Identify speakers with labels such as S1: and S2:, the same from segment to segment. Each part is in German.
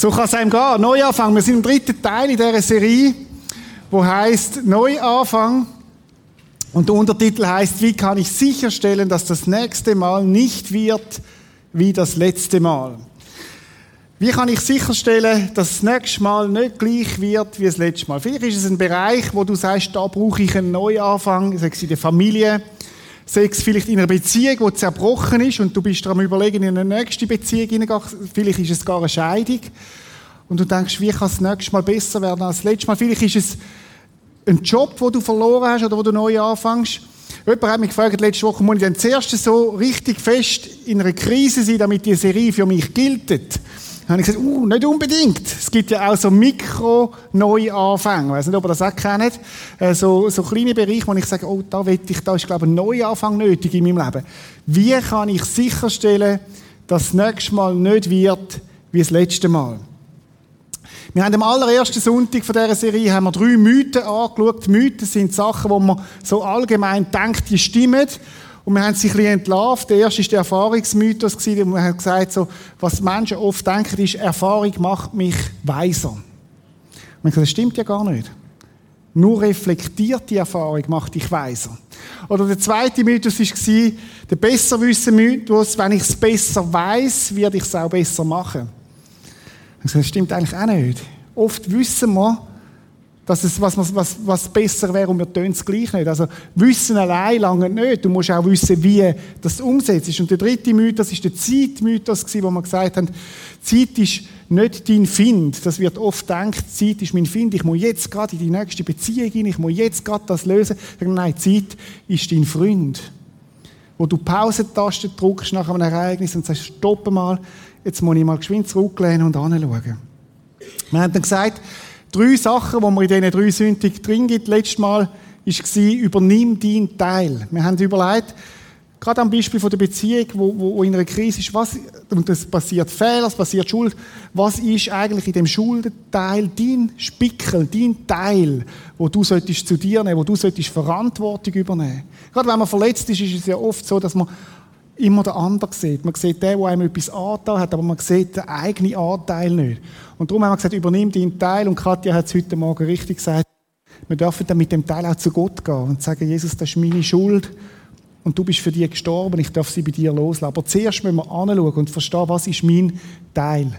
S1: So kann es einem gehen. Neuanfang. Wir sind im dritten Teil in dieser Serie, wo heißt Neuanfang. Und der Untertitel heißt, wie kann ich sicherstellen, dass das nächste Mal nicht wird wie das letzte Mal? Wie kann ich sicherstellen, dass das nächste Mal nicht gleich wird wie das letzte Mal? Vielleicht ist es ein Bereich, wo du sagst, da brauche ich einen Neuanfang, sei es in der Familie, sei es vielleicht in einer Beziehung, die zerbrochen ist und du bist daran überlegen, in eine nächste Beziehung hineingehen. Vielleicht ist es gar eine Scheidung. Und du denkst, wie kann es das nächste Mal besser werden als das letzte Mal? Vielleicht ist es ein Job, den du verloren hast oder wo du neu anfängst. Jemand hat mich gefragt, letzte Woche, muss ich denn zuerst so richtig fest in einer Krise sein, damit die Serie für mich gilt? Dann habe ich gesagt, uh, nicht unbedingt. Es gibt ja auch so Mikro-Neuanfänge. Ich weiß nicht, ob ihr das auch kennt. Äh, so, so kleine Bereiche, wo ich sage, oh, da ich, da ist, glaube ich, ein Neuanfang nötig in meinem Leben. Wie kann ich sicherstellen, dass das nächste Mal nicht wird wie das letzte Mal? Wir haben am allerersten Sonntag von dieser Serie haben wir drei Mythen angeschaut. Mythen sind Sachen, wo man so allgemein denkt, die stimmen. Und wir haben sie ein bisschen entlarvt. Der erste war der Erfahrungsmythos. Und wir haben gesagt, so, was Menschen oft denken, ist, Erfahrung macht mich weiser. Und wir haben gesagt, das stimmt ja gar nicht. Nur reflektierte Erfahrung macht dich weiser. Oder der zweite Mythos war der Besserwissen-Mythos. Wenn ich es besser weiß, werde ich es auch besser machen. Das stimmt eigentlich auch nicht. Oft wissen wir, dass es was, was, was besser wäre und wir tun es gleich nicht. Also Wissen allein lange nicht. Du musst auch wissen, wie das umsetzt. Und der dritte Mythos ist der Zeitmythos, wo wir gesagt haben, Zeit ist nicht dein Find. Das wird oft gedacht, Zeit ist mein Find. Ich muss jetzt gerade in die nächste Beziehung gehen. Ich muss jetzt gerade das lösen. Nein, Zeit ist dein Freund. Wo du Pausentaste drückst nach einem Ereignis und sagst, stopp mal, jetzt muss ich mal geschwind zurücklehnen und anschauen. Wir haben dann gesagt, drei Sachen, die wir in diesen drei Sünden drin gibt. Letztes Mal war, übernimm deinen Teil. Wir haben überlegt, gerade am Beispiel von der Beziehung, wo, wo in einer Krise ist, was, und es passiert Fehler, es passiert Schuld, was ist eigentlich in dem Schuldenteil dein Spickel, dein Teil, wo du solltest zu dir nehmen, wo du solltest Verantwortung übernehmen. Gerade wenn man verletzt ist, ist es ja oft so, dass man immer den anderen sieht. Man sieht den, der einem etwas angetan hat, aber man sieht den eigenen Anteil nicht. Und darum haben wir gesagt, übernimm deinen Teil. Und Katja hat es heute Morgen richtig gesagt, wir dürfen dann mit dem Teil auch zu Gott gehen und sagen, Jesus, das ist meine Schuld. Und du bist für die gestorben, ich darf sie bei dir loslassen. Aber zuerst müssen wir anschauen und verstehen, was ist mein Teil.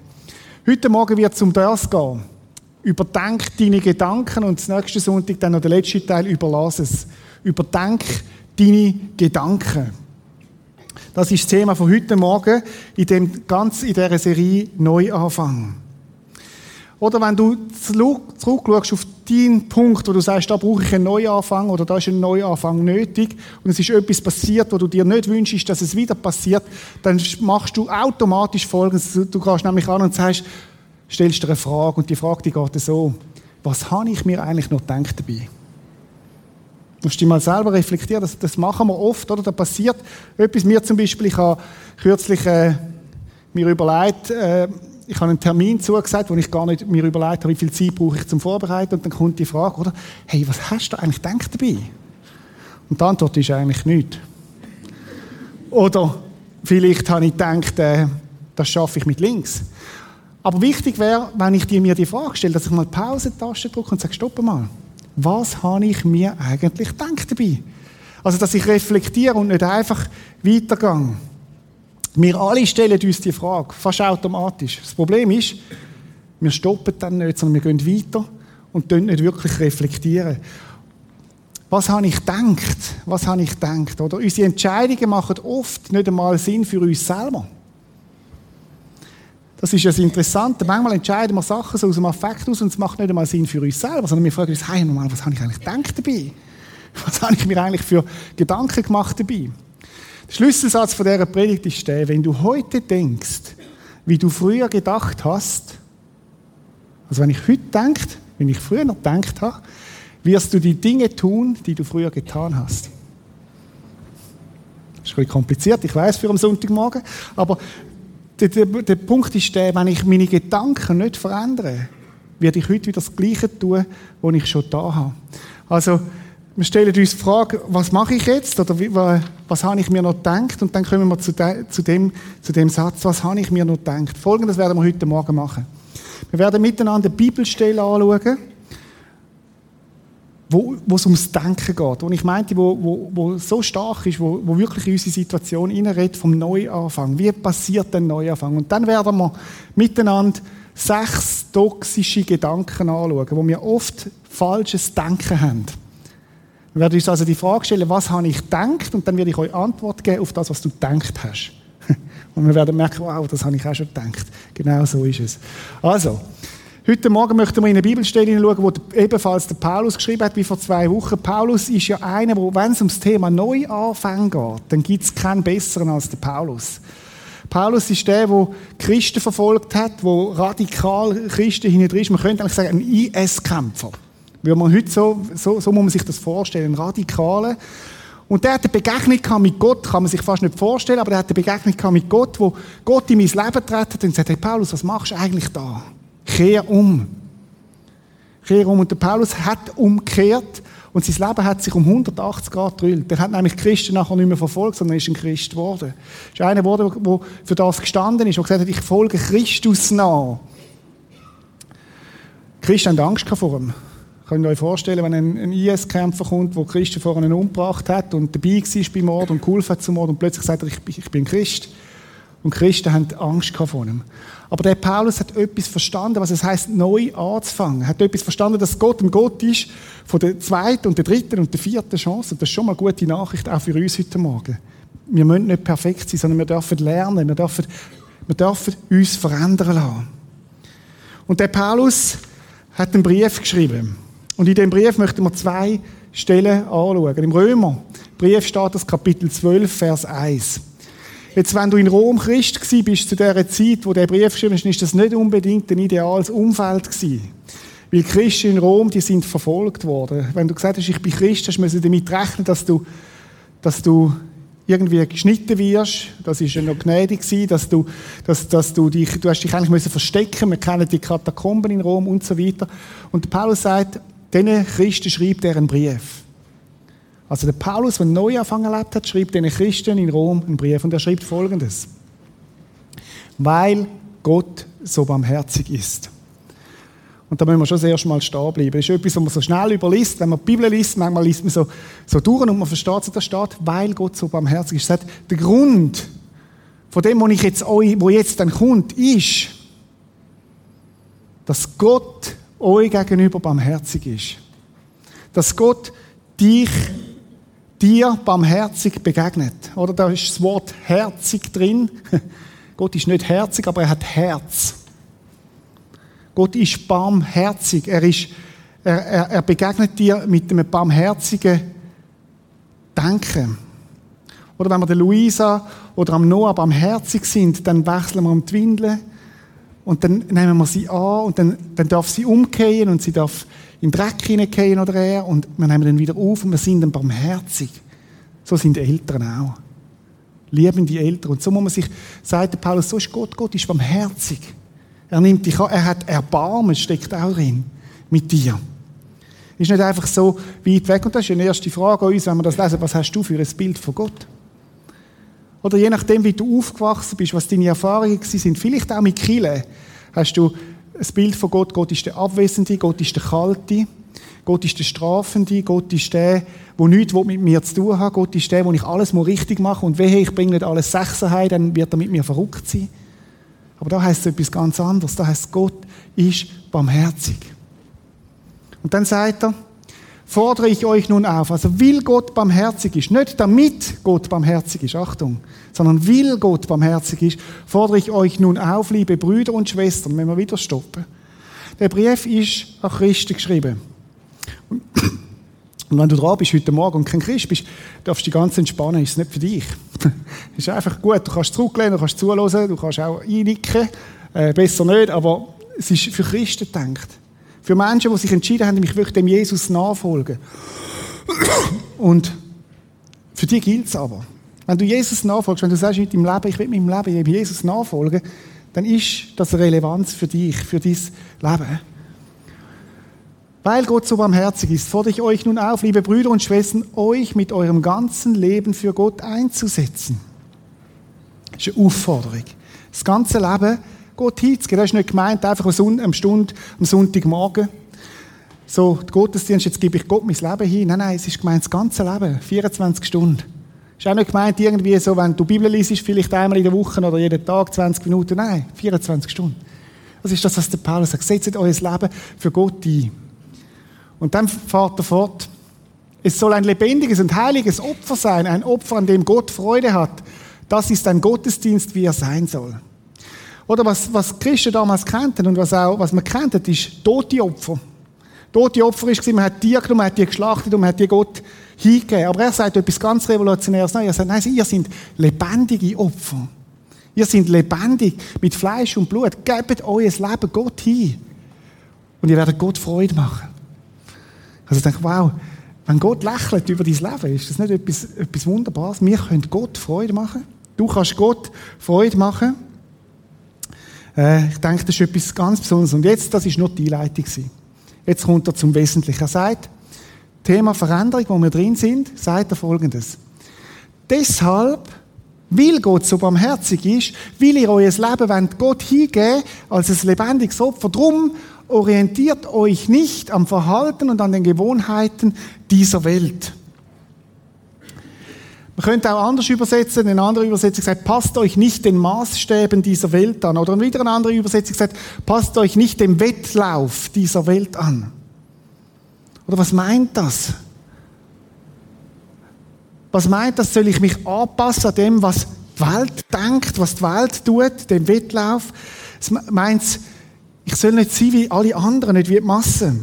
S1: Heute Morgen wird es um das gehen. Überdenk deine Gedanken und das nächste Sonntag dann noch der letzte Teil, überlass es. Überdenk deine Gedanken. Das ist das Thema von heute Morgen in dem ganz in dieser Serie Neuanfang. Oder wenn du zurückschaust auf deinen Punkt, wo du sagst, da brauche ich einen Neuanfang oder da ist ein Neuanfang nötig und es ist etwas passiert, wo du dir nicht wünschst, dass es wieder passiert, dann machst du automatisch Folgendes. Du gehst nämlich an und sagst, stellst dir eine Frage und die Frage die geht so, was habe ich mir eigentlich noch gedacht dabei? Musst dich mal selber reflektieren, das, das machen wir oft, oder? Da passiert etwas. Mir zum Beispiel, ich habe kürzlich äh, mir überlegt, äh, ich habe einen Termin zugesagt, wo ich gar nicht mir überlegt habe, wie viel Zeit brauche ich zum Vorbereiten. Und dann kommt die Frage, oder? Hey, was hast du eigentlich gedacht dabei? Und die Antwort ist eigentlich nichts. Oder vielleicht habe ich gedacht, äh, das schaffe ich mit links. Aber wichtig wäre, wenn ich dir mir die Frage stelle, dass ich mal Pause-Taste drücke und sage, stopp mal was habe ich mir eigentlich gedacht dabei? Also, dass ich reflektiere und nicht einfach weitergehe. Wir alle stellen uns die Frage, fast automatisch. Das Problem ist, wir stoppen dann nicht, sondern wir gehen weiter und nicht wirklich reflektieren. Was habe ich gedacht? Was habe ich gedacht? Oder unsere Entscheidungen machen oft nicht einmal Sinn für uns selber. Das ist das Interessante. Manchmal entscheiden wir Sachen so aus dem Affekt aus und es macht nicht einmal Sinn für uns selber, sondern wir fragen uns, hey, normal, was habe ich eigentlich gedacht dabei? Was habe ich mir eigentlich für Gedanken gemacht dabei? Der Schlüsselsatz von dieser Predigt ist der, wenn du heute denkst, wie du früher gedacht hast, also wenn ich heute denke, wenn ich früher noch gedacht habe, wirst du die Dinge tun, die du früher getan hast. Das ist ein bisschen kompliziert, ich weiß für am Sonntagmorgen, aber der, der, der Punkt ist der, wenn ich meine Gedanken nicht verändere, werde ich heute wieder das Gleiche tun, was ich schon da habe. Also, wir stellen uns die Frage, was mache ich jetzt? Oder wie, was habe ich mir noch gedacht? Und dann kommen wir zu, de, zu, dem, zu dem Satz, was habe ich mir noch gedacht? Folgendes werden wir heute Morgen machen. Wir werden miteinander eine Bibelstelle anschauen, wo, wo es ums Denken geht. Und ich meinte, wo, wo, wo so stark ist, wo, wo wirklich in unsere Situation hineinredet vom Neuanfang. Wie passiert ein Neuanfang? Und dann werden wir miteinander sechs toxische Gedanken anschauen, wo wir oft falsches Denken haben. Wir werden uns also die Frage stellen, was habe ich gedacht? Und dann werde ich euch Antwort geben auf das, was du gedacht hast. Und wir werden merken, wow, das habe ich auch schon gedacht. Genau so ist es. Also, heute Morgen möchten wir in eine Bibelstelle schauen, wo ebenfalls der Paulus geschrieben hat, wie vor zwei Wochen. Paulus ist ja einer, wo, wenn es ums Thema Neuanfang geht, dann gibt es keinen besseren als der Paulus. Paulus ist der, der Christen verfolgt hat, der radikal Christen hinten ist. Man könnte eigentlich sagen, ein IS-Kämpfer. Wie man heute so, so, so muss man sich das vorstellen, ein Radikaler. Und der hat eine Begegnung mit Gott, kann man sich fast nicht vorstellen, aber der hat eine Begegnung mit Gott, wo Gott in mein Leben hat und sagt, hey Paulus, was machst du eigentlich da? Kehr um. Kehr um. Und der Paulus hat umgekehrt und sein Leben hat sich um 180 Grad gedrillt. Der hat nämlich Christen nachher nicht mehr verfolgt, sondern ist ein Christ geworden. Er ist einer geworden, der für das gestanden ist, der gesagt hat, ich folge Christus nach. Christen haben Angst vor ihm. Könnt ihr euch vorstellen, wenn ein, ein IS-Kämpfer kommt, der Christen vorher umgebracht hat und dabei war beim Mord und geholfen hat zum Mord und plötzlich sagt er, ich, ich bin Christ. Und Christen haben Angst vor ihm. Aber der Paulus hat etwas verstanden, was es heißt, neu anzufangen. Er hat etwas verstanden, dass Gott ein Gott ist von der zweiten und der dritten und der vierten Chance. Und das ist schon mal eine gute Nachricht auch für uns heute Morgen. Wir müssen nicht perfekt sein, sondern wir dürfen lernen, wir dürfen, wir dürfen uns verändern lassen. Und der Paulus hat einen Brief geschrieben. Und in dem Brief möchten wir zwei Stellen anschauen. Im Römerbrief steht das Kapitel 12, Vers 1. Jetzt, wenn du in Rom Christ gsi bist zu der Zeit, wo der Brief geschrieben ist, ist das nicht unbedingt ein ideales Umfeld gewesen. Weil Christen in Rom, die sind verfolgt worden. Wenn du gesagt hast, ich bin Christ, hast du damit rechnen, dass du, dass du irgendwie geschnitten wirst. Das ist ja noch gnädig gewesen, dass du, dass, dass du dich, du hast dich eigentlich müssen verstecken. Wir kennen die Katakomben in Rom und so weiter. Und Paulus sagt, diesen Christen schreibt er einen Brief. Also der Paulus, der Neuanfang erlebt hat, schreibt den Christen in Rom einen Brief und er schreibt folgendes. Weil Gott so barmherzig ist. Und da müssen wir schon sehr mal stehen bleiben. Das ist etwas, was man so schnell überliest. Wenn man die Bibel liest, manchmal liest man so, so durch und man versteht, so da steht, weil Gott so barmherzig ist. Das heißt, der Grund von dem, wo ich jetzt euch, wo jetzt dann kommt, ist, dass Gott euch gegenüber barmherzig ist. Dass Gott dich, dir barmherzig begegnet. Oder da ist das Wort herzig drin. Gott ist nicht herzig, aber er hat Herz. Gott ist barmherzig. Er, ist, er, er, er begegnet dir mit einem barmherzigen Denken. Oder wenn wir der Luisa oder am Noah barmherzig sind, dann wechseln wir um die Windeln und dann nehmen wir sie an und dann, dann darf sie umkehren und sie darf den Dreck hineingehen oder er und wir nehmen dann wieder auf und wir sind dann barmherzig. So sind Eltern auch. Lieben die Eltern. Und so muss man sich, sagt Paulus, so ist Gott. Gott ist barmherzig. Er nimmt dich an, er hat Erbarmen, steckt auch drin. Mit dir. Ist nicht einfach so weit weg. Und das ist eine erste Frage an uns, wenn wir das lesen. Was hast du für ein Bild von Gott? Oder je nachdem, wie du aufgewachsen bist, was deine Erfahrungen sind, vielleicht auch mit Kille, hast du ein Bild von Gott. Gott ist der Abwesende, Gott ist der Kalte, Gott ist der Strafende, Gott ist der, der nichts mit mir zu tun hat, Gott ist der, wo ich alles mal richtig mache und wehe, ich bringe nicht alles Sechser heim, dann wird er mit mir verrückt sein. Aber da heißt es etwas ganz anderes. Da heißt Gott ist barmherzig. Und dann sagt er, fordere ich euch nun auf. Also will Gott barmherzig ist, nicht damit Gott barmherzig ist, Achtung, sondern will Gott barmherzig ist, fordere ich euch nun auf, liebe Brüder und Schwestern, wenn wir wieder stoppen. Der Brief ist an Christen geschrieben. Und wenn du dran bist heute Morgen und kein Christ bist, darfst du dich ganz entspannen, ist es nicht für dich. ist einfach gut, du kannst zurücklehnen, du kannst zuhören, du kannst auch einnicken, äh, besser nicht, aber es ist für Christen gedacht. Für Menschen, die sich entschieden haben, mich wirklich dem Jesus nachfolgen. Und für die gilt es aber. Wenn du Jesus nachfolgst, wenn du sagst mit deinem Leben, ich will meinem Leben Jesus nachfolgen, dann ist das eine Relevanz für dich, für dein Leben. Weil Gott so barmherzig ist, fordere ich euch nun auf, liebe Brüder und Schwestern, euch mit eurem ganzen Leben für Gott einzusetzen. Das ist eine Aufforderung. Das ganze Leben Gott hinzugehen. Das ist nicht gemeint, einfach am, Stunde, am Sonntagmorgen. So, der Gottesdienst, jetzt gebe ich Gott mein Leben hin. Nein, nein, es ist gemeint, das ganze Leben. 24 Stunden. Ist auch nicht gemeint, irgendwie so, wenn du Bibel liest, vielleicht einmal in der Woche oder jeden Tag 20 Minuten. Nein, 24 Stunden. Das ist das, was der Paulus sagt. Setzt euer Leben für Gott ein. Und dann fährt er fort. Es soll ein lebendiges und heiliges Opfer sein, ein Opfer, an dem Gott Freude hat. Das ist ein Gottesdienst, wie er sein soll. Oder was, was Christen damals kannten und was auch, was man kannte, ist tote Opfer. Tote Opfer ist, man hat Tiere genommen, man hat die geschlachtet und man hat die Gott hingegeben. Aber er sagt etwas ganz Revolutionäres. Nein, er sagt, nein, ihr seid lebendige Opfer. Ihr seid lebendig mit Fleisch und Blut. Gebt euer Leben Gott hin. Und ihr werdet Gott Freude machen. Also ich denke, wow, wenn Gott lächelt über dein Leben, ist das nicht etwas, etwas Wunderbares? Wir können Gott Freude machen. Du kannst Gott Freude machen. Äh, ich denke, das ist etwas ganz Besonderes. Und jetzt, das ist nur die Einleitung. Jetzt kommt er zum Wesentlichen. Er sagt, Thema Veränderung, wo wir drin sind, sagt er folgendes. Deshalb, weil Gott so barmherzig ist, will ihr euer Leben wollt Gott hingeben als ein lebendiges Opfer. Drum orientiert euch nicht am Verhalten und an den Gewohnheiten dieser Welt. Man könnte auch anders übersetzen. In einer anderen Übersetzung sagt, passt euch nicht den Maßstäben dieser Welt an. Oder wieder eine andere Übersetzung sagt, passt euch nicht dem Wettlauf dieser Welt an. Oder was meint das? Was meint das? Soll ich mich anpassen an dem, was die Welt denkt, was die Welt tut, dem Wettlauf? Es meint, ich soll nicht sein wie alle anderen, nicht wie die Masse.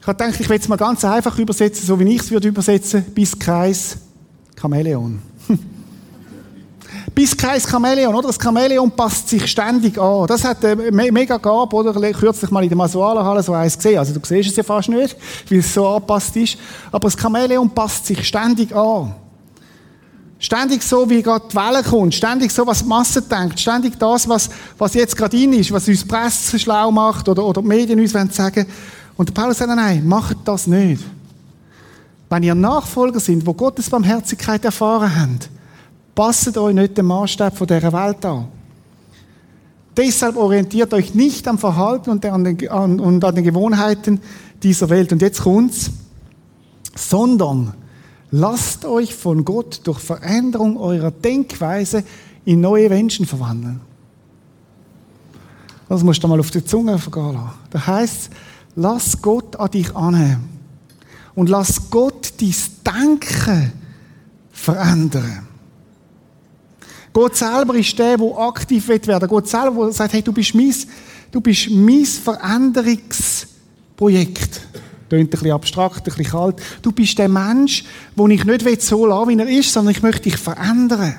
S1: Ich habe gedacht, ich will es mal ganz einfach übersetzen, so wie ich es würde übersetzen, bis Kreis Chamäleon. Bis kein Chamäleon, oder? Das Chamäleon passt sich ständig an. Das hat eine mega Gabe, oder? Kürzlich mal in der Masualenhalle so eins gesehen. Also du siehst es ja fast nicht, weil es so angepasst ist. Aber das Chamäleon passt sich ständig an. Ständig so, wie gerade die Welle kommt. Ständig so, was die Masse denkt. Ständig das, was, was jetzt gerade in ist, was uns die Presse schlau macht oder, oder die Medien uns sagen. Und Paulus sagt, nein, macht das nicht. Wenn ihr Nachfolger sind, wo Gottes Barmherzigkeit erfahren habt, passet euch nicht den Maßstab von dieser Welt an. Deshalb orientiert euch nicht am Verhalten und an den, an, und an den Gewohnheiten dieser Welt. Und jetzt kommt's. Sondern lasst euch von Gott durch Veränderung eurer Denkweise in neue Menschen verwandeln. Das musst du mal auf die Zunge vergehen lassen. Das heisst, lass Gott an dich annehmen und lass Gott dein Denken verändern. Gott selber ist der, der aktiv werden will. Gott selber, der sagt, hey, du bist mein, du bist mein Veränderungsprojekt. Klingt ein bisschen abstrakt, ein bisschen kalt. Du bist der Mensch, den ich nicht so lassen wie er ist, sondern ich möchte dich verändern.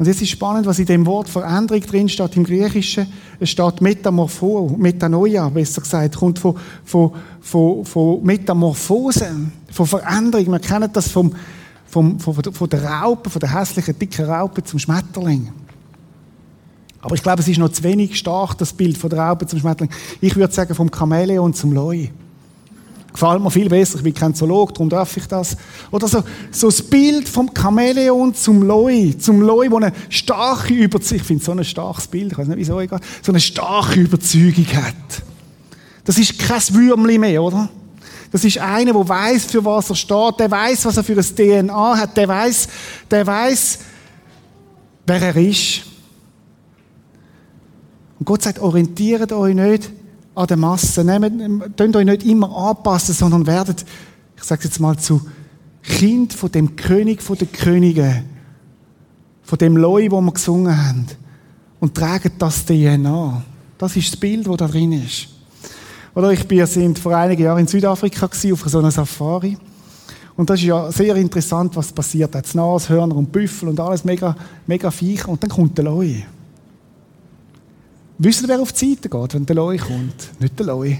S1: Und jetzt ist spannend, was in dem Wort Veränderung drin steht im Griechischen. Es steht Metamorpho, Metanoia, besser gesagt, kommt von, von, von, von Metamorphose, von Veränderung. Wir kennen das vom, vom, von, von der Raupe, von der hässlichen, dicken Raupe zum Schmetterling. Aber ich glaube, es ist noch zu wenig stark, das Bild von der Raupe zum Schmetterling. Ich würde sagen, vom Chamäleon zum Leu. Gefällt mir viel besser, ich bin kein Zoolog, darum darf ich das. Oder so, so das Bild vom Chamäleon zum Loi, zum Loi, wo eine starke Überzeugung, ich finde so ein starkes Bild, ich weiß nicht wieso, egal, so eine starke Überzeugung hat. Das ist kein Würmli mehr, oder? Das ist einer, der weiß, für was er steht, der weiß, was er für ein DNA hat, der weiß, der weiß, wer er ist. Und Gott sagt, orientiert euch nicht an der Masse. Nehmt, könnt euch nicht immer anpassen, sondern werdet, ich sage jetzt mal, zu Kind von dem König von den Königen, von dem Loi, wo wir gesungen haben, und tragen das DNA. Das ist das Bild, das da drin ist. Oder ich bin vor einigen Jahren in Südafrika auf so einer Safari. Und das ist ja sehr interessant, was passiert. Da Nashörner und Büffel und alles mega, mega Viech. Und dann kommt der Loi. Wisst ihr, wer auf die Seite geht, wenn der Loi kommt? Nicht der Loi.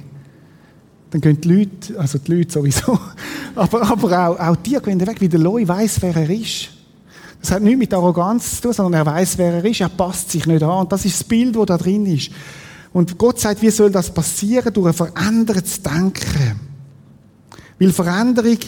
S1: Dann gehen die Leute, also die Leute sowieso, aber, aber auch, auch die gehen weg, weil der Loi weiß, wer er ist. Das hat nichts mit Arroganz zu tun, sondern er weiß, wer er ist. Er passt sich nicht an. Und das ist das Bild, das da drin ist. Und Gott sagt, wie soll das passieren? Durch ein verändertes Denken. Weil Veränderung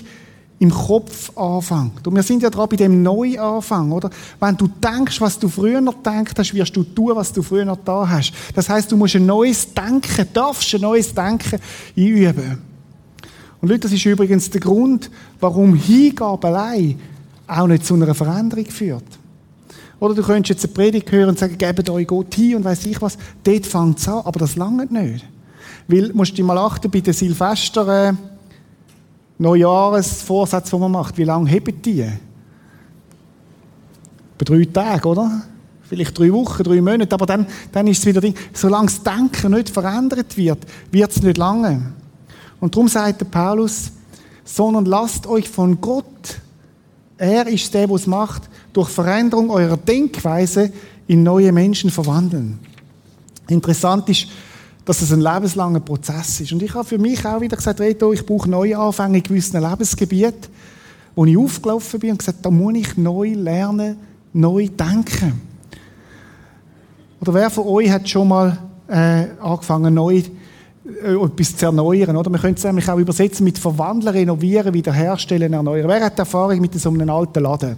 S1: im Kopf anfängt. Und wir sind ja dran bei dem Neuanfang, oder? Wenn du denkst, was du früher gedacht hast, wirst du tun, was du früher noch da hast. Das heißt, du musst ein neues Denken, darfst ein neues Denken einüben. Und Leute, das ist übrigens der Grund, warum Hingabe allein auch nicht zu einer Veränderung führt. Oder du könntest jetzt eine Predigt hören und sagen, gebt euch Gott hin und weiß ich was. Dort fängt es an, aber das lange nicht. Weil, musst du mal achten, bei den Silvester, Neujahresvorsätzen, die man macht, wie lange heben die? Bei drei Tagen, oder? Vielleicht drei Wochen, drei Monate, aber dann, dann ist es wieder Ding. Solange das Denken nicht verändert wird, wird es nicht lange. Und darum sagt der Paulus, sondern lasst euch von Gott, er ist der, der es macht, durch Veränderung eurer Denkweise in neue Menschen verwandeln. Interessant ist, dass es ein lebenslanger Prozess ist. Und ich habe für mich auch wieder gesagt, Reto, ich brauche neue Anfänge in gewissen Lebensgebieten, wo ich aufgelaufen bin und gesagt, da muss ich neu lernen, neu denken. Oder wer von euch hat schon mal äh, angefangen, neu äh, etwas zu erneuern, oder? Man könnte es nämlich auch übersetzen mit verwandeln, renovieren, wiederherstellen, erneuern. Wer hat Erfahrung mit so einem alten Laden?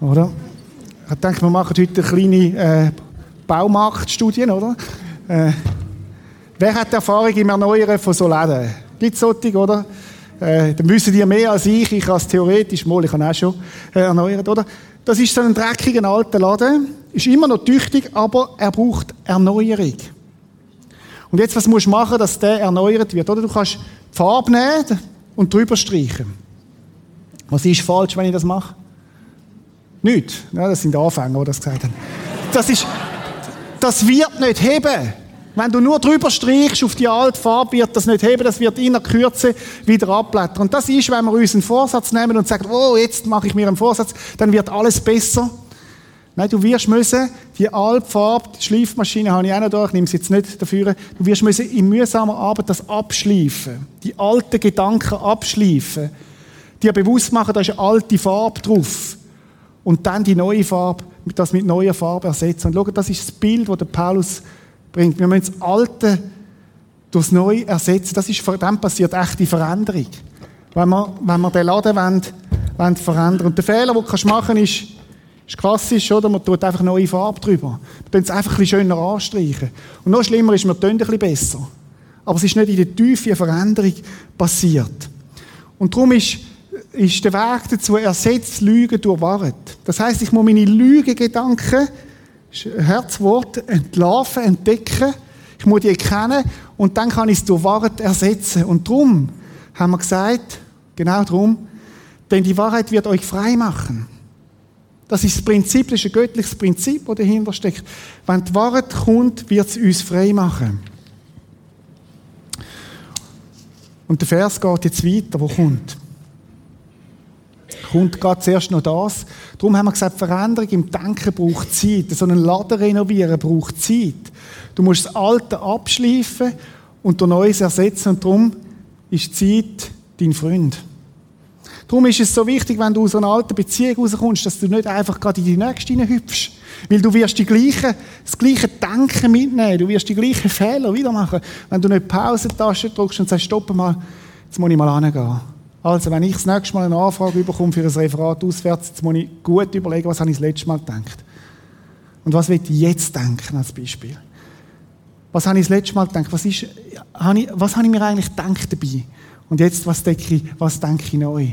S1: Oder? Ich denke, wir machen heute eine kleine äh, Baumarktstudien, oder? Äh, wer hat Erfahrung im Erneuern von so Läden? Gibt es solche, oder? Äh, dann wissen die mehr als ich. Ich kann es theoretisch, mal, ich kann auch schon äh, erneuern, oder? Das ist so ein dreckiger alter Laden. Ist immer noch tüchtig, aber er braucht Erneuerung. Und jetzt, was musst du machen, dass der erneuert wird? Oder du kannst die Farbe nehmen und drüber streichen. Was ist falsch, wenn ich das mache? Nicht. Ja, das sind Anfänger, die das gesagt haben. Das ist, das wird nicht heben. Wenn du nur drüber streichst auf die alte Farbe, wird das nicht heben, das wird in der Kürze wieder abblättern. Und das ist, wenn wir uns einen Vorsatz nehmen und sagen, oh, jetzt mache ich mir einen Vorsatz, dann wird alles besser. Nein, du wirst müssen, die alte Farbe, die Schleifmaschine habe ich auch noch da, ich nehme sie jetzt nicht dafür, du wirst müssen in mühsamer Arbeit das abschleifen. Die alten Gedanken abschleifen. Dir bewusst machen, da ist eine alte Farbe drauf. Und dann die neue Farbe das mit neuer Farbe ersetzen. Und schau, das ist das Bild, das der Paulus bringt. Wir müssen das Alte durchs Neue ersetzen. Das ist, dann passiert echt die Veränderung. Wenn wir, wenn wir den Laden wollen, wollen verändern. Und der Fehler, den du machen kannst, ist, ist klassisch, oder? Man tut einfach neue Farbe drüber. Man tut es einfach ein schöner anstreichen. Und noch schlimmer ist, man tut ein bisschen besser. Aber es ist nicht in der Tiefe eine Veränderung passiert. Und darum ist ist der Weg dazu ersetzt Lügen durch Wahrheit. Das heißt, ich muss meine Lügengedanken, Herzwort, entlarven, entdecken. Ich muss die erkennen und dann kann ich es durch Wahrheit ersetzen. Und darum haben wir gesagt, genau darum, denn die Wahrheit wird euch frei machen. Das ist das Prinzip, das ist ein göttliches Prinzip, das dahinter steckt. Wenn die Wahrheit kommt, wird es uns frei machen. Und der Vers geht jetzt weiter, wo kommt kommt gerade zuerst noch das. Darum haben wir gesagt, Veränderung im Denken braucht Zeit. So einen Laden renovieren braucht Zeit. Du musst das Alte abschleifen und durch Neues ersetzen. Und darum ist Zeit dein Freund. Darum ist es so wichtig, wenn du aus einer alten Beziehung rauskommst, dass du nicht einfach gerade in die nächste hineinhüpfst. Weil du wirst die gleiche, das gleiche Denken mitnehmen. Du wirst die gleichen Fehler wieder machen. Wenn du nicht Pausentasche drückst und sagst, stopp mal, jetzt muss ich mal hingehen. Also, wenn ich das nächste Mal eine Anfrage bekomme für ein Referat auswärts, jetzt muss ich gut überlegen, was habe ich das letzte Mal gedacht. Und was will ich jetzt denken, als Beispiel? Was habe ich das letzte Mal gedacht? Was, ist, habe ich, was habe ich mir eigentlich gedacht dabei? Und jetzt, was denke ich, was denke ich neu?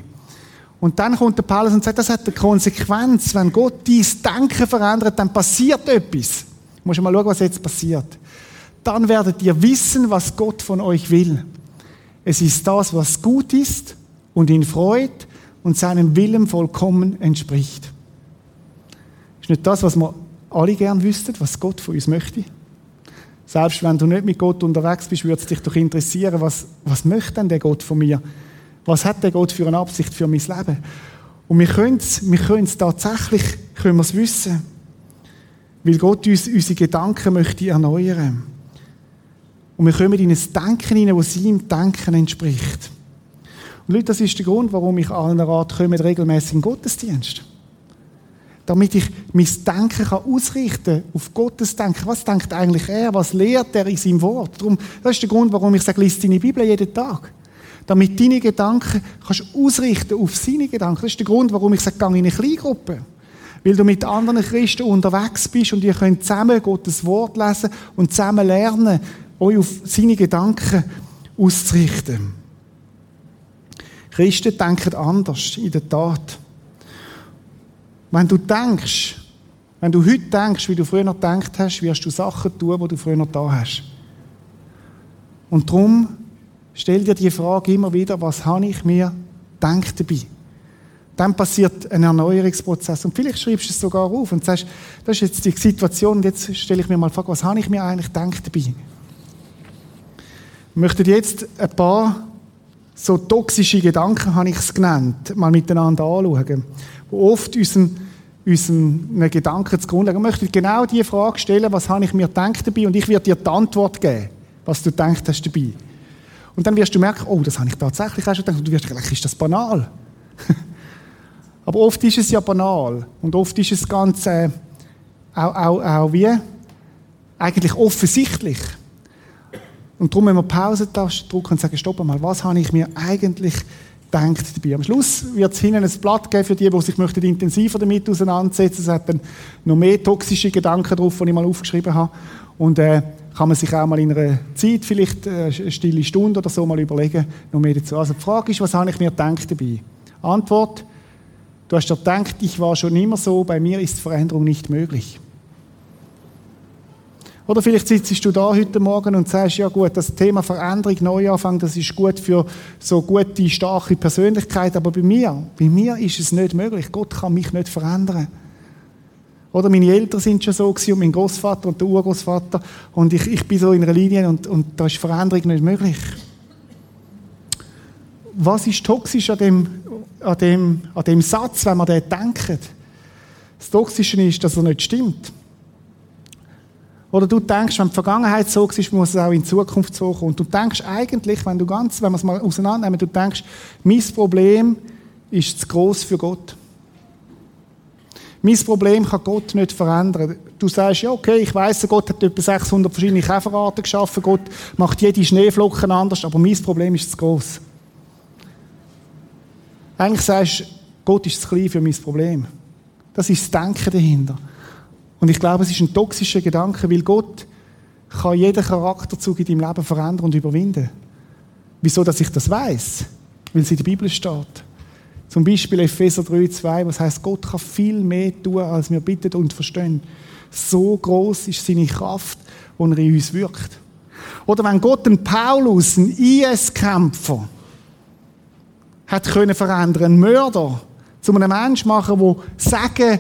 S1: Und dann kommt der Paulus und sagt, das hat eine Konsequenz. Wenn Gott dein Denken verändert, dann passiert etwas. Du musst mal schauen, was jetzt passiert. Dann werdet ihr wissen, was Gott von euch will. Es ist das, was gut ist und ihn freut und seinem Willen vollkommen entspricht. Ist nicht das, was wir alle gern wüssten, was Gott von uns möchte? Selbst wenn du nicht mit Gott unterwegs bist, würde es dich doch interessieren, was, was möchte denn der Gott von mir? Was hat der Gott für eine Absicht für mein Leben? Und wir können es, wir können es tatsächlich, können wir es wissen. Weil Gott uns unsere Gedanken möchte erneuern. Und wir kommen in ein Denken hinein, das seinem Denken entspricht. Und Leute, das ist der Grund, warum ich allen rate, kommen regelmäßig in Gottesdienst. Damit ich mein Denken kann ausrichten auf Gottes Denken. Was denkt eigentlich er? Was lehrt er in seinem Wort? Darum, das ist der Grund, warum ich sage, lies deine Bibel jeden Tag. Damit deine Gedanken kannst ausrichten auf seine Gedanken. Das ist der Grund, warum ich sage, geh in eine Kleingruppe. Weil du mit anderen Christen unterwegs bist und ihr könnt zusammen Gottes Wort lesen und zusammen lernen, euch auf seine Gedanken auszurichten. Christen denken anders, in der Tat. Wenn du denkst, wenn du heute denkst, wie du früher gedacht hast, wirst du Sachen tun, die du früher noch da hast. Und darum stell dir die Frage immer wieder, was habe ich mir gedacht dabei? Dann passiert ein Erneuerungsprozess. Und vielleicht schreibst du es sogar auf und sagst, das ist jetzt die Situation, und jetzt stelle ich mir mal die Frage, was habe ich mir eigentlich gedacht dabei? Ich möchte jetzt ein paar so toxische Gedanken, habe ich es genannt, mal miteinander anschauen, wo oft unseren, unseren Gedanken zugrunde legen. Ich möchte genau die Frage stellen, was habe ich mir gedacht dabei, und ich werde dir die Antwort geben, was du denkst hast dabei. Und dann wirst du merken, oh, das habe ich tatsächlich auch schon gedacht, und du wirst vielleicht ist das banal. Aber oft ist es ja banal, und oft ist es ganz, äh, auch, auch, auch wie, eigentlich offensichtlich. Und darum müssen wir Pause-Taste drücken und sagen, stopp mal, was habe ich mir eigentlich gedacht dabei? Am Schluss wird es hinten ein Blatt geben für die, die sich möchten intensiver damit auseinandersetzen. Es hat dann noch mehr toxische Gedanken drauf, die ich mal aufgeschrieben habe. Und äh, kann man sich auch mal in einer Zeit, vielleicht äh, eine stille Stunde oder so, mal überlegen, noch mehr dazu. Also die Frage ist, was habe ich mir gedacht dabei? Antwort, du hast dir gedacht, ich war schon immer so, bei mir ist Veränderung nicht möglich. Oder vielleicht sitzt du da heute Morgen und sagst, ja gut, das Thema Veränderung, Neuanfang, das ist gut für so gute, starke Persönlichkeit, aber bei mir, bei mir ist es nicht möglich. Gott kann mich nicht verändern. Oder meine Eltern sind schon so gewesen, und mein Großvater und der Urgroßvater und ich, ich bin so in einer Linie und, und da ist Veränderung nicht möglich. Was ist toxisch an dem, an dem, an dem Satz, wenn man den denkt? Das Toxische ist, dass er nicht stimmt. Oder du denkst, wenn die Vergangenheit so ist, muss es auch in Zukunft so kommen. Und du denkst eigentlich, wenn du ganz, wenn wir es mal auseinandernehmen, du denkst, mein Problem ist zu groß für Gott. Mein Problem kann Gott nicht verändern. Du sagst, ja, okay, ich weiss, Gott hat etwa 600 verschiedene Käferarten geschaffen, Gott macht jede Schneeflocken anders, aber mein Problem ist zu groß. Eigentlich sagst du, Gott ist zu klein für mein Problem. Das ist das Denken dahinter. Und ich glaube, es ist ein toxischer Gedanke, weil Gott kann jeden Charakterzug in deinem Leben verändern und überwinden. Wieso, dass ich das weiß? Weil es in der Bibel steht. Zum Beispiel Epheser 3, 2, was heißt, Gott kann viel mehr tun, als wir bitten und verstehen. So groß ist seine Kraft, die er in uns wirkt. Oder wenn Gott einen Paulus, einen IS-Kämpfer, hat können verändern, einen Mörder, zu einem Menschen machen, der sagen,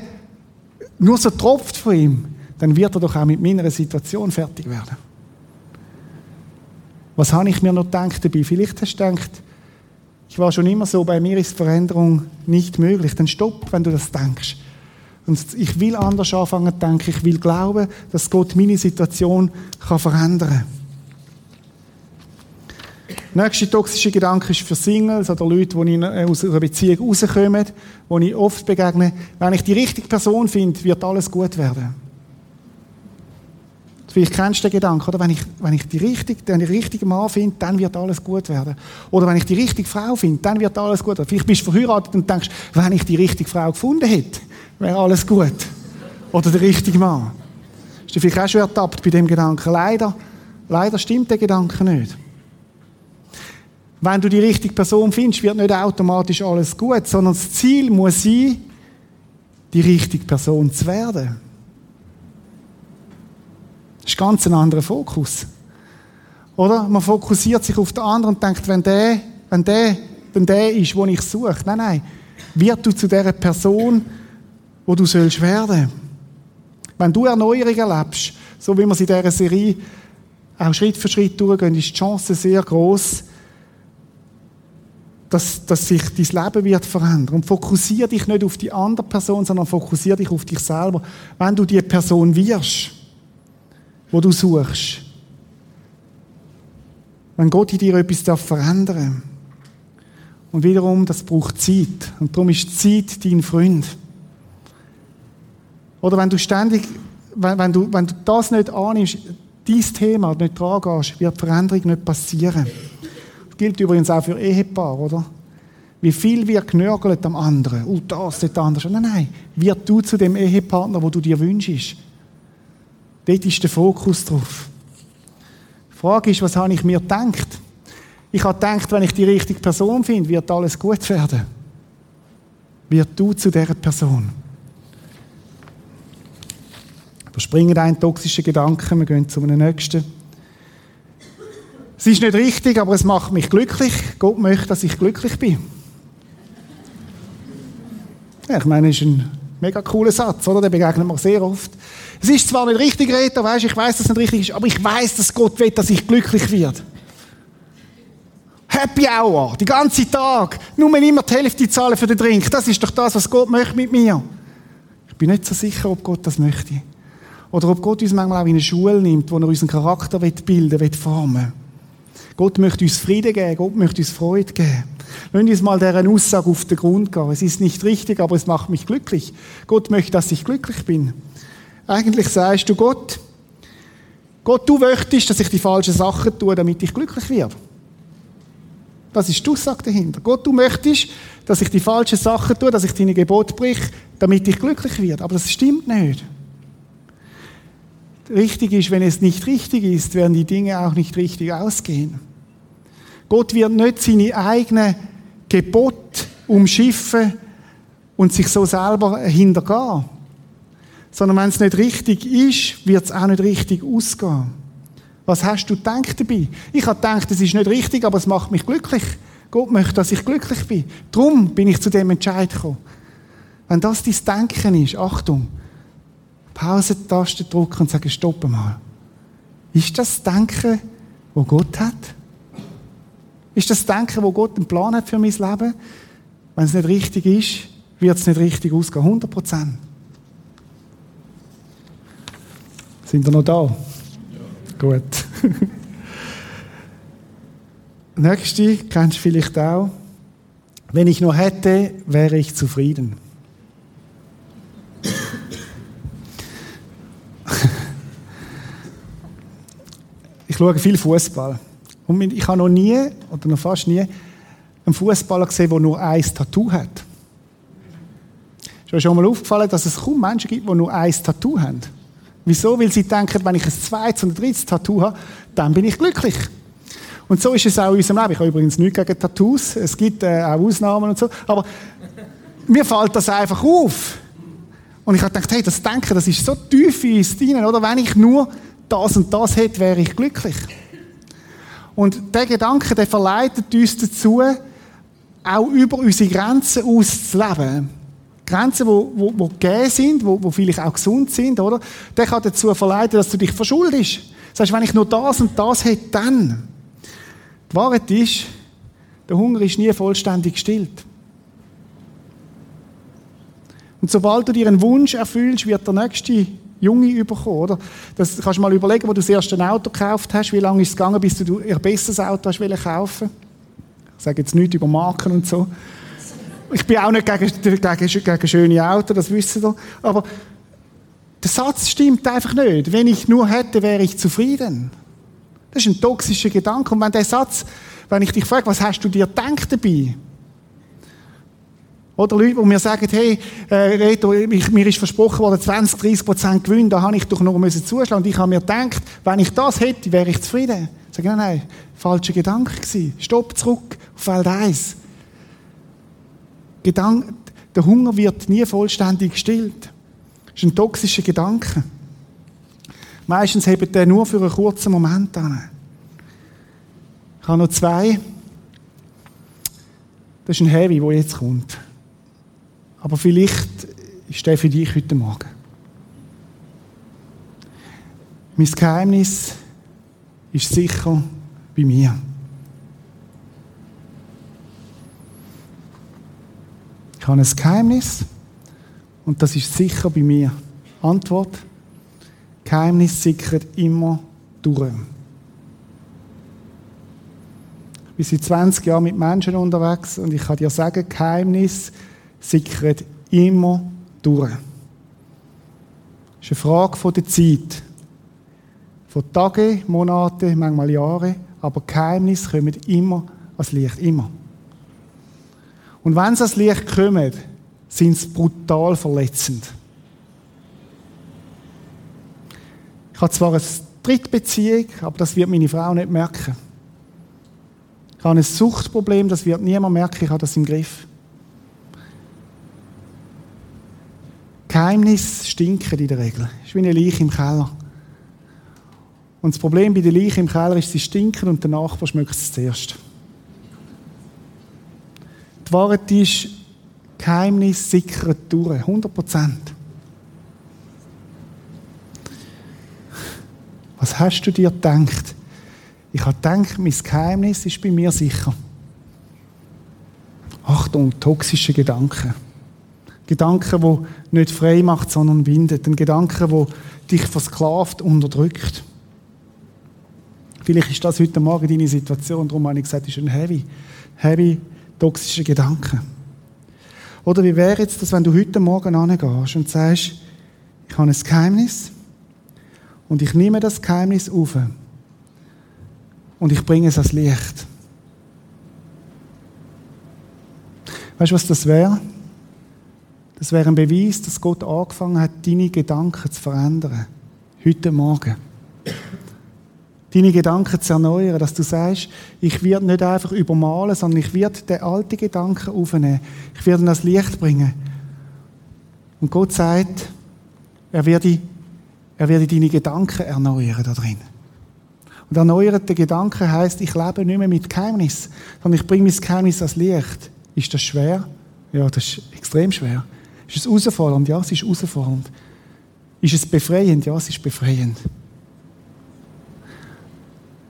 S1: nur so tropft von ihm, dann wird er doch auch mit meiner Situation fertig werden. Was habe ich mir noch gedacht dabei? Vielleicht hast du gedacht, ich war schon immer so, bei mir ist Veränderung nicht möglich. Dann stopp, wenn du das denkst. Und ich will anders anfangen zu denken. Ich will glauben, dass Gott meine Situation kann verändern kann. Nächste toxische Gedanke ist für Singles oder Leute, die äh, aus einer Beziehung rauskommen, wo ich oft begegne. Wenn ich die richtige Person finde, wird alles gut werden. Vielleicht kennst du den Gedanken, oder? Wenn ich, wenn ich die richtige, den richtigen Mann finde, dann wird alles gut werden. Oder wenn ich die richtige Frau finde, dann wird alles gut werden. Vielleicht bist du verheiratet und denkst, wenn ich die richtige Frau gefunden hätte, wäre alles gut. Oder der richtige Mann. Ist dir vielleicht auch schon ertappt bei dem Gedanken? Leider, leider stimmt der Gedanke nicht. Wenn du die richtige Person findest, wird nicht automatisch alles gut, sondern das Ziel muss sein, die richtige Person zu werden. Das ist ganz ein anderer Fokus. Oder? Man fokussiert sich auf den anderen und denkt, wenn der, wenn der, wenn der ist, wo ich suche. Nein, nein. Wird du zu der Person, wo du sollst werden. Wenn du Erneuerung erlebst, so wie wir es in dieser Serie auch Schritt für Schritt durchgehen, ist die Chance sehr groß, dass, dass sich dein Leben wird verändern. Und fokussiere dich nicht auf die andere Person, sondern fokussiere dich auf dich selber. Wenn du die Person wirst, wo du suchst, wenn Gott in dir etwas verändern darf. Und wiederum, das braucht Zeit. Und darum ist Zeit dein Freund. Oder wenn du ständig, wenn, wenn, du, wenn du das nicht annimmst, dein Thema nicht dran gehst, wird Veränderung nicht passieren gilt übrigens auch für Ehepaar, oder? Wie viel wir genörgelt am anderen. Oh, das, das anders. Nein, nein. Wird du zu dem Ehepartner, wo du dir wünschst. Dort ist der Fokus drauf. Die Frage ist, was habe ich mir gedacht? Ich habe gedacht, wenn ich die richtige Person finde, wird alles gut werden. Wird du zu dieser Person. Wir springen einen toxischen Gedanken, wir gehen zu einem nächsten. Es ist nicht richtig, aber es macht mich glücklich. Gott möchte, dass ich glücklich bin. Ja, ich meine, das ist ein mega cooler Satz, oder? Den begegnet man sehr oft. Es ist zwar nicht richtig, Rita, weißt, ich weiß, dass es nicht richtig ist, aber ich weiß, dass Gott will, dass ich glücklich werde. Happy Hour, die ganze Tag. Nur immer die Hälfte zahlen für den Drink. Das ist doch das, was Gott möchte mit mir. Ich bin nicht so sicher, ob Gott das möchte. Oder ob Gott uns manchmal auch in eine Schule nimmt, wo er unseren Charakter bilden will, formen Gott möchte uns Frieden geben, Gott möchte uns Freude geben. Lass uns mal deren Aussage auf den Grund gehen. Es ist nicht richtig, aber es macht mich glücklich. Gott möchte, dass ich glücklich bin. Eigentlich sagst du Gott, Gott, du möchtest, dass ich die falschen Sachen tue, damit ich glücklich werde. Das ist die Aussage dahinter. Gott, du möchtest, dass ich die falschen Sachen tue, dass ich deine Gebote brich, damit ich glücklich werde. Aber das stimmt nicht richtig ist, wenn es nicht richtig ist, werden die Dinge auch nicht richtig ausgehen. Gott wird nicht seine eigenen Gebote umschiffen und sich so selber hintergehen. Sondern wenn es nicht richtig ist, wird es auch nicht richtig ausgehen. Was hast du gedacht dabei? Ich habe gedacht, es ist nicht richtig, aber es macht mich glücklich. Gott möchte, dass ich glücklich bin. Darum bin ich zu dem Entscheid gekommen. Wenn das dein Denken ist, Achtung, Pause-Taste drücken und sagen, stopp mal. Ist das Denken, wo Gott hat? Ist das Denken, wo Gott einen Plan hat für mein Leben? Wenn es nicht richtig ist, wird es nicht richtig ausgehen. 100 Prozent. Sind wir noch da? Ja. Gut. Nächste kennst du vielleicht auch. Wenn ich nur hätte, wäre ich zufrieden. schaue viel Fußball. Und ich habe noch nie, oder noch fast nie, einen Fußballer gesehen, der nur ein Tattoo hat. Ist euch schon mal aufgefallen, dass es kaum Menschen gibt, die nur ein Tattoo haben? Wieso? Weil sie denken, wenn ich ein zweites oder drittes Tattoo habe, dann bin ich glücklich. Und so ist es auch in unserem Leben. Ich habe übrigens nichts gegen Tattoos. Es gibt äh, auch Ausnahmen und so. Aber mir fällt das einfach auf. Und ich habe gedacht, hey, das Denken, das ist so tief in uns drin, oder? Wenn ich nur das und das hätte, wäre ich glücklich. Und der Gedanke, der verleitet uns dazu, auch über unsere Grenzen auszuleben. Grenzen, die wo, wo gegeben sind, wo, wo vielleicht auch gesund sind, oder? Der kann dazu verleiten, dass du dich verschuldest. Das heißt, wenn ich nur das und das hätte, dann. Die Wahrheit ist, der Hunger ist nie vollständig gestillt. Und sobald du dir einen Wunsch erfüllst, wird der nächste Junge bekommen, oder? Das kannst du mal überlegen, wo du das erste Auto gekauft hast, wie lange ist es gegangen, bis du ein besseres Auto hast kaufen Ich sage jetzt nichts über Marken und so. Ich bin auch nicht gegen, gegen, gegen schöne Autos, das wissen ihr. Aber der Satz stimmt einfach nicht. Wenn ich nur hätte, wäre ich zufrieden. Das ist ein toxischer Gedanke. Und wenn der Satz, wenn ich dich frage, was hast du dir gedacht dabei? Oder Leute, die mir sagen, hey, äh, Reto, ich, mir ist versprochen worden, 20, 30 Prozent Gewinn, da habe ich doch noch müssen zuschlagen. Und ich habe mir gedacht, wenn ich das hätte, wäre ich zufrieden. Ich sage, nein, nein, falscher Gedanke gewesen. Stopp, zurück auf Feld 1. Gedank, der Hunger wird nie vollständig gestillt. Das ist ein toxischer Gedanke. Meistens hebt der nur für einen kurzen Moment an. Ich habe noch zwei. Das ist ein Heavy, der jetzt kommt. Aber vielleicht ist der für dich heute Morgen. Mein Geheimnis ist sicher bei mir. Ich habe ein Geheimnis und das ist sicher bei mir. Antwort: Geheimnis sickert immer durch. Ich bin seit 20 Jahren mit Menschen unterwegs und ich kann dir sagen, Geheimnis sickert immer durch. Das ist eine Frage der Zeit. Von Tagen, Monaten, manchmal Jahren, aber Geheimnisse kommen immer ans Licht. Immer. Und wenn sie ans Licht kommen, sind sie brutal verletzend. Ich habe zwar eine Drittbeziehung, aber das wird meine Frau nicht merken. Ich habe ein Suchtproblem, das wird niemand merken, ich habe das im Griff. Geheimnisse stinken in der Regel. Das ist wie eine Leiche im Keller. Und das Problem bei der Leiche im Keller ist, sie stinken und der Nachbar schmeckt es zuerst. Die Wahrheit ist, Geheimnis sickert durch. 100 Prozent. Was hast du dir gedacht? Ich habe gedacht, mein Geheimnis ist bei mir sicher. Achtung, toxische Gedanken. Gedanken, wo nicht frei macht, sondern windet. Ein Gedanke, wo dich versklavt, unterdrückt. Vielleicht ist das heute Morgen deine Situation, darum habe ich gesagt, es ist ein heavy, heavy, toxischer Gedanke. Oder wie wäre jetzt das, wenn du heute Morgen angehst und sagst, ich habe ein Geheimnis und ich nehme das Geheimnis auf und ich bringe es ans Licht. Weißt du, was das wäre? Das wäre ein Beweis, dass Gott angefangen hat, deine Gedanken zu verändern. Heute Morgen. Deine Gedanken zu erneuern, dass du sagst, ich werde nicht einfach übermalen, sondern ich werde den alten Gedanken aufnehmen. Ich werde ihn ans Licht bringen. Und Gott sagt, er werde, er werde deine Gedanken erneuern da drin. Und erneuerte Gedanken heißt, ich lebe nicht mehr mit Geheimnis, sondern ich bringe mein Geheimnis ans Licht. Ist das schwer? Ja, das ist extrem schwer. Ist es herausfordernd? Ja, es ist herausfordernd. Ist es befreiend? Ja, es ist befreiend.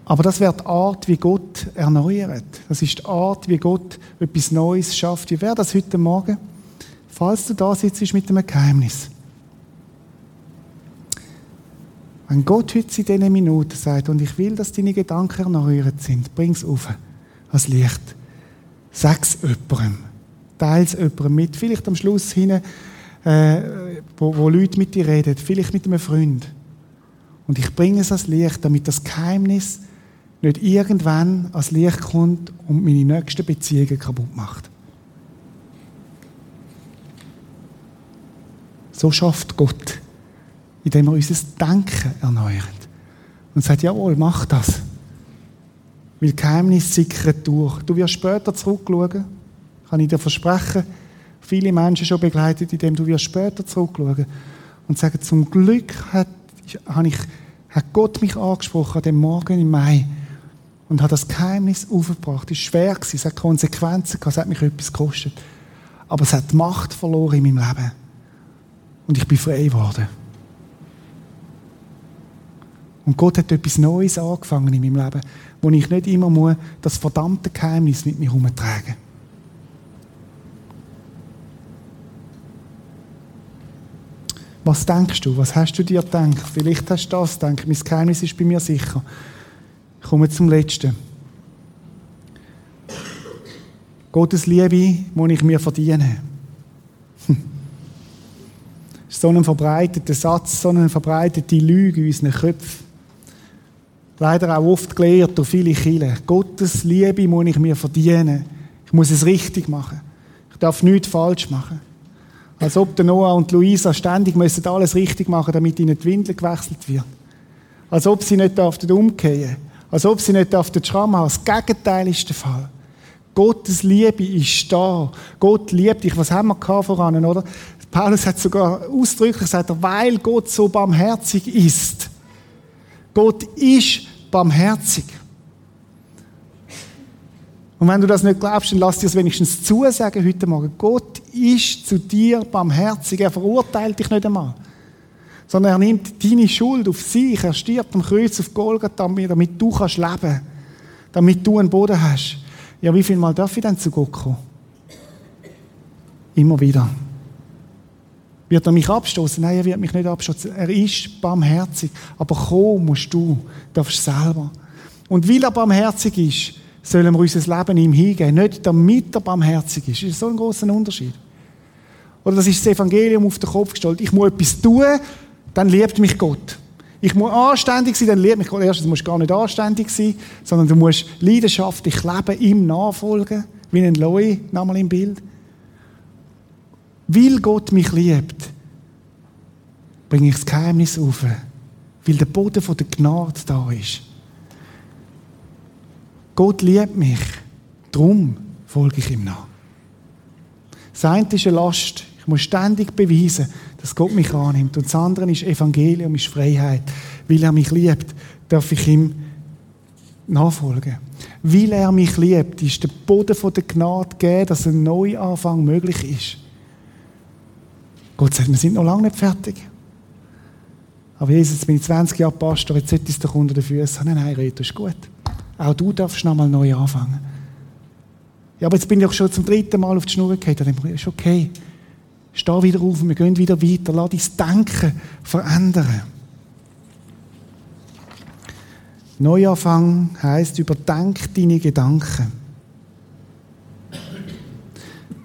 S1: Aber das wäre die Art, wie Gott erneuert. Das ist die Art, wie Gott etwas Neues schafft. Wie wäre das heute Morgen, falls du da sitzt mit einem Geheimnis? Wenn Gott heute in diesen Minuten sagt, und ich will, dass deine Gedanken erneuert sind, bring es auf, als Licht. Sag es jemandem teile es jemandem mit. Vielleicht am Schluss hin, äh, wo, wo Leute mit dir reden, vielleicht mit einem Freund. Und ich bringe es ans Licht, damit das Geheimnis nicht irgendwann ans Licht kommt und meine nächsten Beziehungen kaputt macht. So schafft Gott, indem er unser Denken erneuert. Und sagt, jawohl, mach das. Weil Geheimnis sickert durch. Du wirst später zurückschauen kann ich dir versprechen, viele Menschen schon begleitet, indem du wirst später zurückschauen und sagen, zum Glück hat, ich, hat Gott mich angesprochen an dem Morgen im Mai und hat das Geheimnis aufgebracht. Es war schwer, es hat Konsequenzen gehabt, es hat mich etwas gekostet. Aber es hat Macht verloren in meinem Leben. Und ich bin frei geworden. Und Gott hat etwas Neues angefangen in meinem Leben, wo ich nicht immer muss, das verdammte Geheimnis mit mir herumtragen muss. Was denkst du? Was hast du dir gedacht? Vielleicht hast du das gedacht. Mein Geheimnis ist bei mir sicher. Ich komme zum Letzten. Gottes Liebe muss ich mir verdienen. so ein verbreiteter Satz, so eine verbreitete Lüge in unseren Köpfen. Leider auch oft gelehrt durch viele Kinder. Gottes Liebe muss ich mir verdienen. Ich muss es richtig machen. Ich darf nichts falsch machen. Als ob der Noah und Luisa ständig müssen alles richtig machen, damit ihnen die Windel gewechselt wird. Als ob sie nicht umkehren. Als ob sie nicht dürften Schramm haben. Das Gegenteil ist der Fall. Gottes Liebe ist da. Gott liebt dich. Was haben wir voran, oder? Paulus hat sogar ausdrücklich gesagt, weil Gott so barmherzig ist. Gott ist barmherzig. Und wenn du das nicht glaubst, dann lass dir es wenigstens zusagen heute Morgen. Gott ist zu dir barmherzig. Er verurteilt dich nicht einmal. Sondern er nimmt deine Schuld auf sich. Er stirbt am Kreuz auf Golgatha, damit du kannst leben. Damit du einen Boden hast. Ja, wie viel Mal darf ich denn zu Gott kommen? Immer wieder. Wird er mich abstoßen? Nein, er wird mich nicht abstoßen. Er ist barmherzig. Aber kommen musst du. Du darfst selber. Und weil er barmherzig ist, sollen wir unser Leben ihm hingeben. Nicht damit er barmherzig ist. Das ist so ein großer Unterschied. Oder das ist das Evangelium auf den Kopf gestellt. Ich muss etwas tun, dann liebt mich Gott. Ich muss anständig sein, dann lehrt mich Gott erstens, du musst gar nicht anständig sein, sondern du musst leidenschaftlich leben, ihm nachfolgen, wie ein Loi, nochmal im Bild. Weil Gott mich liebt, bringe ich das Geheimnis auf, weil der Boden der Gnade da ist. Gott liebt mich, darum folge ich ihm nach. Das eine ist eine Last. Ich muss ständig beweisen, dass Gott mich annimmt. Und das andere ist Evangelium, ist Freiheit. Weil er mich liebt, darf ich ihm nachfolgen. Weil er mich liebt, ist der Boden der Gnade gegeben, dass ein Neuanfang möglich ist. Gott sagt, wir sind noch lange nicht fertig. Aber Jesus, jetzt bin ich 20 Jahre Pastor, jetzt sollte es doch unter den Füßen haben. Nein, nein, Reto, ist gut. Auch du darfst noch mal neu anfangen. Ja, aber jetzt bin ich auch schon zum dritten Mal auf die Schnur gefallen. Dann ist okay. Steh wieder auf, wir gehen wieder weiter. Lass dein Denken verändern. Neuanfang heisst, überdenk deine Gedanken.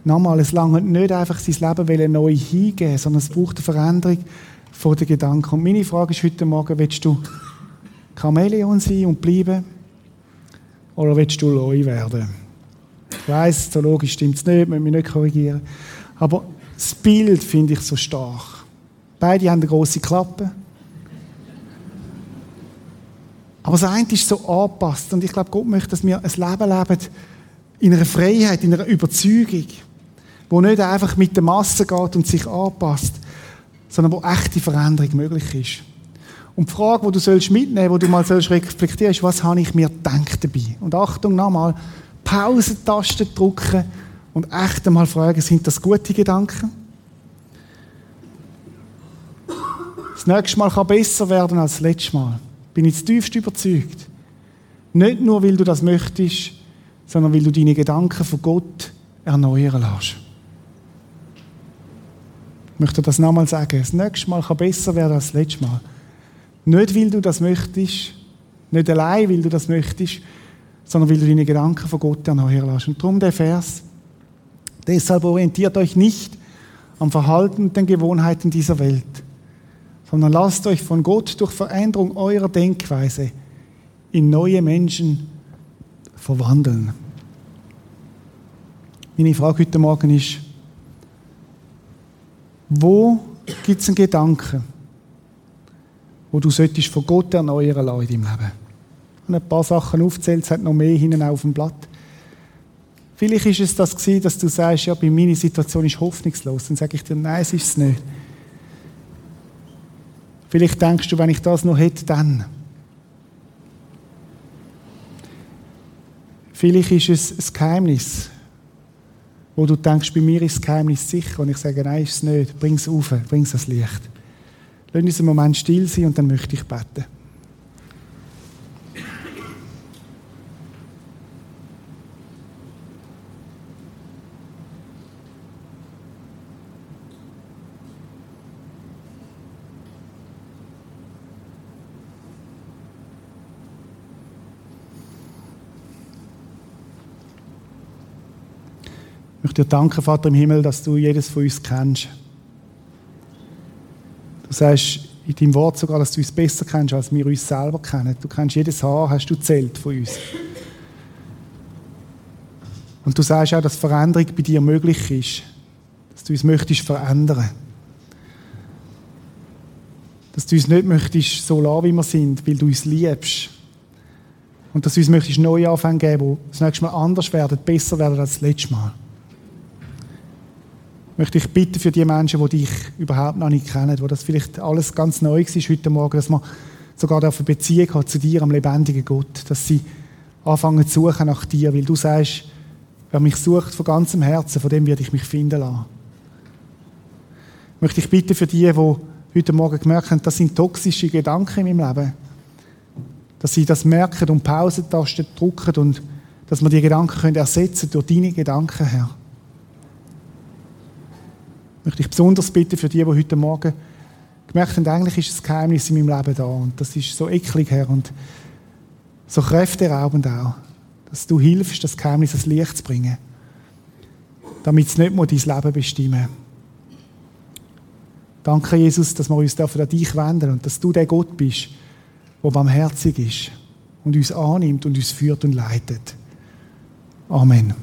S1: Nochmal, es lange nicht einfach sein Leben neu hingeben, sondern es braucht eine Veränderung von den Gedanken. Und meine Frage ist heute Morgen, willst du Chamäleon sein und bleiben? Oder willst du neu werden? Ich weiss, zoologisch stimmt es nicht, müssen wir nicht korrigieren. Aber das Bild finde ich so stark. Beide haben eine grosse Klappe. Aber das eine ist so angepasst. Und ich glaube, Gott möchte, dass wir ein Leben leben in einer Freiheit, in einer Überzeugung, wo nicht einfach mit der Masse geht und sich anpasst, sondern wo echte Veränderung möglich ist. Und die Frage, die du sollst mitnehmen sollst, die du mal sollst reflektieren ist, was habe ich mir gedacht dabei? Und Achtung, nochmal, Pausentaste drücken und echt einmal fragen, sind das gute Gedanken? Das nächste Mal kann besser werden als das letzte Mal. Bin ich tiefst überzeugt. Nicht nur, weil du das möchtest, sondern weil du deine Gedanken von Gott erneuern lässt. Ich möchte das nochmal sagen. Das nächste Mal kann besser werden als das letzte Mal. Nicht, weil du das möchtest, nicht allein, weil du das möchtest, sondern weil du deine Gedanken von Gott erneuern lässt. Und darum der Vers. Deshalb orientiert euch nicht am Verhalten und den Gewohnheiten dieser Welt, sondern lasst euch von Gott durch Veränderung eurer Denkweise in neue Menschen verwandeln. Meine Frage heute Morgen ist, wo gibt es einen Gedanken, wo du solltest von Gott erneuern lassen in deinem Leben? und ein paar Sachen aufzählt, es hat noch mehr hinten auf dem Blatt. Vielleicht ist es das gewesen, dass du sagst, ja, bei meiner Situation ist hoffnungslos. Dann sage ich dir, nein, es ist es nicht. Vielleicht denkst du, wenn ich das noch hätte, dann. Vielleicht ist es ein Geheimnis, wo du denkst, bei mir ist das Geheimnis sicher. Und ich sage, nein, ist es nicht. Bring es auf, bring es ans Licht. Lass uns einen Moment still sein und dann möchte ich beten. möchte dir danken, Vater im Himmel, dass du jedes von uns kennst. Du sagst in deinem Wort sogar, dass du uns besser kennst, als wir uns selber kennen. Du kennst jedes Haar, hast du zählt von uns. Und du sagst auch, dass Veränderung bei dir möglich ist. Dass du uns möchtest verändern. Dass du uns nicht möchtest so lassen, wie wir sind, weil du uns liebst. Und dass du uns möchtest neue Anfänge geben, die das nächste Mal anders werden, besser werden als das letzte Mal möchte ich bitten für die Menschen, die dich überhaupt noch nicht kennen, wo das vielleicht alles ganz neu ist heute Morgen, dass man sogar eine Beziehung hat zu dir, am lebendigen Gott, dass sie anfangen zu suchen nach dir, weil du sagst, wer mich sucht von ganzem Herzen, von dem werde ich mich finden lassen. Möchte ich bitten für die, die heute Morgen gemerkt haben, das sind toxische Gedanken in meinem Leben, dass sie das merken und Pausentasten drücken und dass wir die Gedanken können ersetzen durch deine Gedanken, Herr möchte ich besonders bitten für die, die heute Morgen gemerkt haben, eigentlich ist das Geheimnis in meinem Leben da und das ist so eklig, Herr, und so kräfteraubend auch, dass du hilfst, das Geheimnis ans Licht zu bringen, damit es nicht mehr dein Leben bestimmen Danke, Jesus, dass wir uns an dich wenden und dass du der Gott bist, der barmherzig ist und uns annimmt und uns führt und leitet. Amen.